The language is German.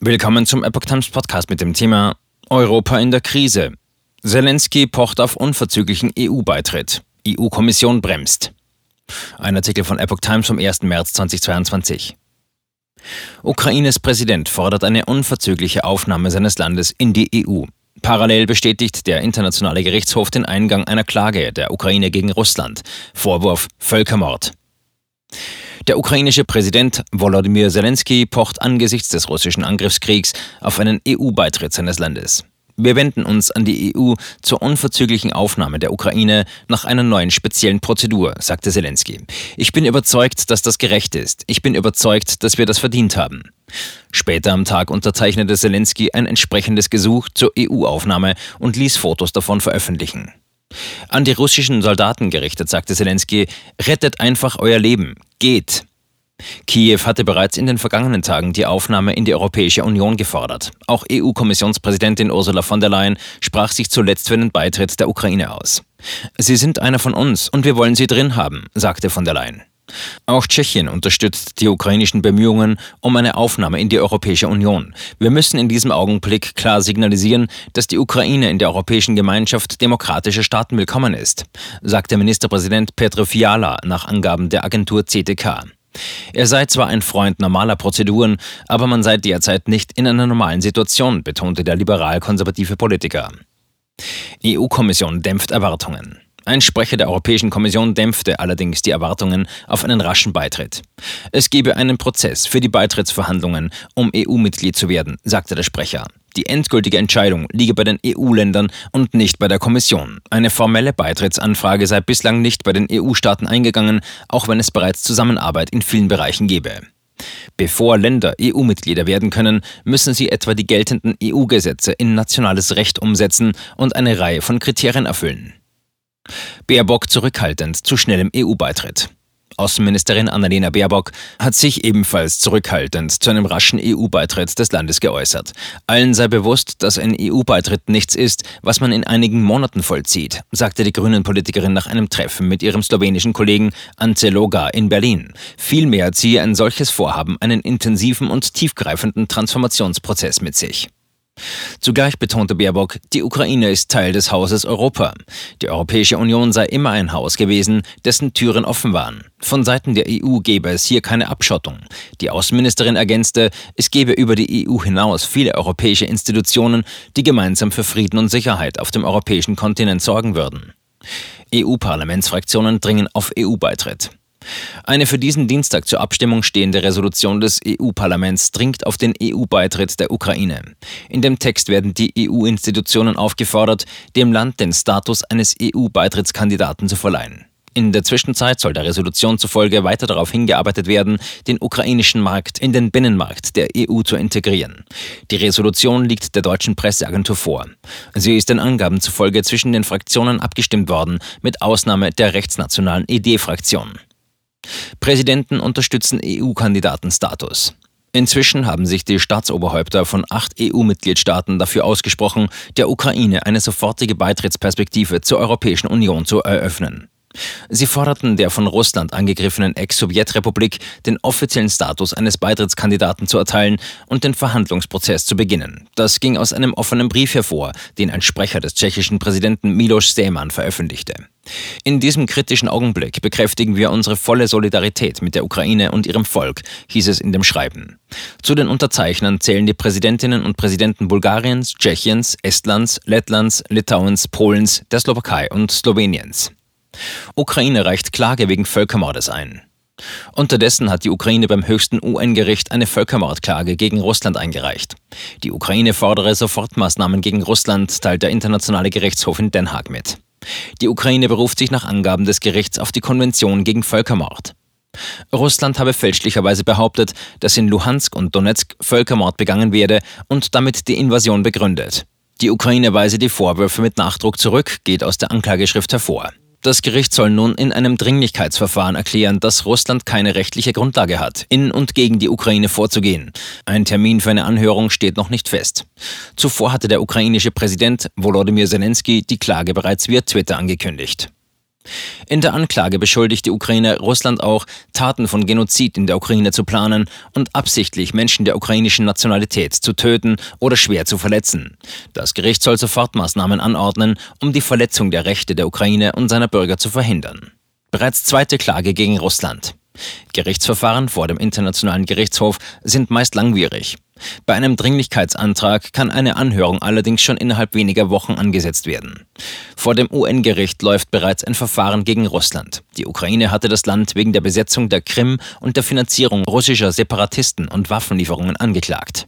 Willkommen zum Epoch Times Podcast mit dem Thema Europa in der Krise. Zelensky pocht auf unverzüglichen EU-Beitritt. EU-Kommission bremst. Ein Artikel von Epoch Times vom 1. März 2022. Ukraines Präsident fordert eine unverzügliche Aufnahme seines Landes in die EU. Parallel bestätigt der Internationale Gerichtshof den Eingang einer Klage der Ukraine gegen Russland. Vorwurf Völkermord. Der ukrainische Präsident Volodymyr Zelensky pocht angesichts des russischen Angriffskriegs auf einen EU-Beitritt seines Landes. Wir wenden uns an die EU zur unverzüglichen Aufnahme der Ukraine nach einer neuen speziellen Prozedur, sagte Zelensky. Ich bin überzeugt, dass das gerecht ist. Ich bin überzeugt, dass wir das verdient haben. Später am Tag unterzeichnete Zelensky ein entsprechendes Gesuch zur EU-Aufnahme und ließ Fotos davon veröffentlichen. An die russischen Soldaten gerichtet, sagte Zelensky, rettet einfach euer Leben, geht. Kiew hatte bereits in den vergangenen Tagen die Aufnahme in die Europäische Union gefordert. Auch EU-Kommissionspräsidentin Ursula von der Leyen sprach sich zuletzt für den Beitritt der Ukraine aus. Sie sind einer von uns und wir wollen sie drin haben, sagte von der Leyen. Auch Tschechien unterstützt die ukrainischen Bemühungen um eine Aufnahme in die Europäische Union. Wir müssen in diesem Augenblick klar signalisieren, dass die Ukraine in der Europäischen Gemeinschaft demokratischer Staaten willkommen ist, sagte Ministerpräsident Petro Fiala nach Angaben der Agentur CTK. Er sei zwar ein Freund normaler Prozeduren, aber man sei derzeit nicht in einer normalen Situation, betonte der liberal-konservative Politiker. EU-Kommission dämpft Erwartungen. Ein Sprecher der Europäischen Kommission dämpfte allerdings die Erwartungen auf einen raschen Beitritt. Es gebe einen Prozess für die Beitrittsverhandlungen, um EU-Mitglied zu werden, sagte der Sprecher. Die endgültige Entscheidung liege bei den EU-Ländern und nicht bei der Kommission. Eine formelle Beitrittsanfrage sei bislang nicht bei den EU-Staaten eingegangen, auch wenn es bereits Zusammenarbeit in vielen Bereichen gebe. Bevor Länder EU-Mitglieder werden können, müssen sie etwa die geltenden EU-Gesetze in nationales Recht umsetzen und eine Reihe von Kriterien erfüllen. Baerbock zurückhaltend zu schnellem EU-Beitritt. Außenministerin Annalena Baerbock hat sich ebenfalls zurückhaltend zu einem raschen EU-Beitritt des Landes geäußert. Allen sei bewusst, dass ein EU-Beitritt nichts ist, was man in einigen Monaten vollzieht, sagte die Grünen-Politikerin nach einem Treffen mit ihrem slowenischen Kollegen Ante Loga in Berlin. Vielmehr ziehe ein solches Vorhaben einen intensiven und tiefgreifenden Transformationsprozess mit sich. Zugleich betonte Baerbock, die Ukraine ist Teil des Hauses Europa. Die Europäische Union sei immer ein Haus gewesen, dessen Türen offen waren. Von Seiten der EU gebe es hier keine Abschottung. Die Außenministerin ergänzte, es gebe über die EU hinaus viele europäische Institutionen, die gemeinsam für Frieden und Sicherheit auf dem europäischen Kontinent sorgen würden. EU-Parlamentsfraktionen dringen auf EU-Beitritt. Eine für diesen Dienstag zur Abstimmung stehende Resolution des EU-Parlaments dringt auf den EU-Beitritt der Ukraine. In dem Text werden die EU-Institutionen aufgefordert, dem Land den Status eines EU-Beitrittskandidaten zu verleihen. In der Zwischenzeit soll der Resolution zufolge weiter darauf hingearbeitet werden, den ukrainischen Markt in den Binnenmarkt der EU zu integrieren. Die Resolution liegt der deutschen Presseagentur vor. Sie ist den Angaben zufolge zwischen den Fraktionen abgestimmt worden, mit Ausnahme der rechtsnationalen ED-Fraktion. Präsidenten unterstützen EU-Kandidatenstatus. Inzwischen haben sich die Staatsoberhäupter von acht EU-Mitgliedstaaten dafür ausgesprochen, der Ukraine eine sofortige Beitrittsperspektive zur Europäischen Union zu eröffnen. Sie forderten der von Russland angegriffenen Ex-Sowjetrepublik den offiziellen Status eines Beitrittskandidaten zu erteilen und den Verhandlungsprozess zu beginnen. Das ging aus einem offenen Brief hervor, den ein Sprecher des tschechischen Präsidenten Miloš Zeman veröffentlichte. In diesem kritischen Augenblick bekräftigen wir unsere volle Solidarität mit der Ukraine und ihrem Volk, hieß es in dem Schreiben. Zu den Unterzeichnern zählen die Präsidentinnen und Präsidenten Bulgariens, Tschechiens, Estlands, Lettlands, Litauens, Polens, der Slowakei und Sloweniens. Ukraine reicht Klage wegen Völkermordes ein. Unterdessen hat die Ukraine beim höchsten UN-Gericht eine Völkermordklage gegen Russland eingereicht. Die Ukraine fordere Sofortmaßnahmen gegen Russland, teilt der Internationale Gerichtshof in Den Haag mit. Die Ukraine beruft sich nach Angaben des Gerichts auf die Konvention gegen Völkermord. Russland habe fälschlicherweise behauptet, dass in Luhansk und Donetsk Völkermord begangen werde und damit die Invasion begründet. Die Ukraine weise die Vorwürfe mit Nachdruck zurück, geht aus der Anklageschrift hervor. Das Gericht soll nun in einem Dringlichkeitsverfahren erklären, dass Russland keine rechtliche Grundlage hat, in und gegen die Ukraine vorzugehen. Ein Termin für eine Anhörung steht noch nicht fest. Zuvor hatte der ukrainische Präsident Volodymyr Zelensky die Klage bereits via Twitter angekündigt. In der Anklage beschuldigt die Ukraine Russland auch, Taten von Genozid in der Ukraine zu planen und absichtlich Menschen der ukrainischen Nationalität zu töten oder schwer zu verletzen. Das Gericht soll Sofortmaßnahmen anordnen, um die Verletzung der Rechte der Ukraine und seiner Bürger zu verhindern. Bereits zweite Klage gegen Russland. Gerichtsverfahren vor dem Internationalen Gerichtshof sind meist langwierig. Bei einem Dringlichkeitsantrag kann eine Anhörung allerdings schon innerhalb weniger Wochen angesetzt werden. Vor dem UN-Gericht läuft bereits ein Verfahren gegen Russland. Die Ukraine hatte das Land wegen der Besetzung der Krim und der Finanzierung russischer Separatisten und Waffenlieferungen angeklagt.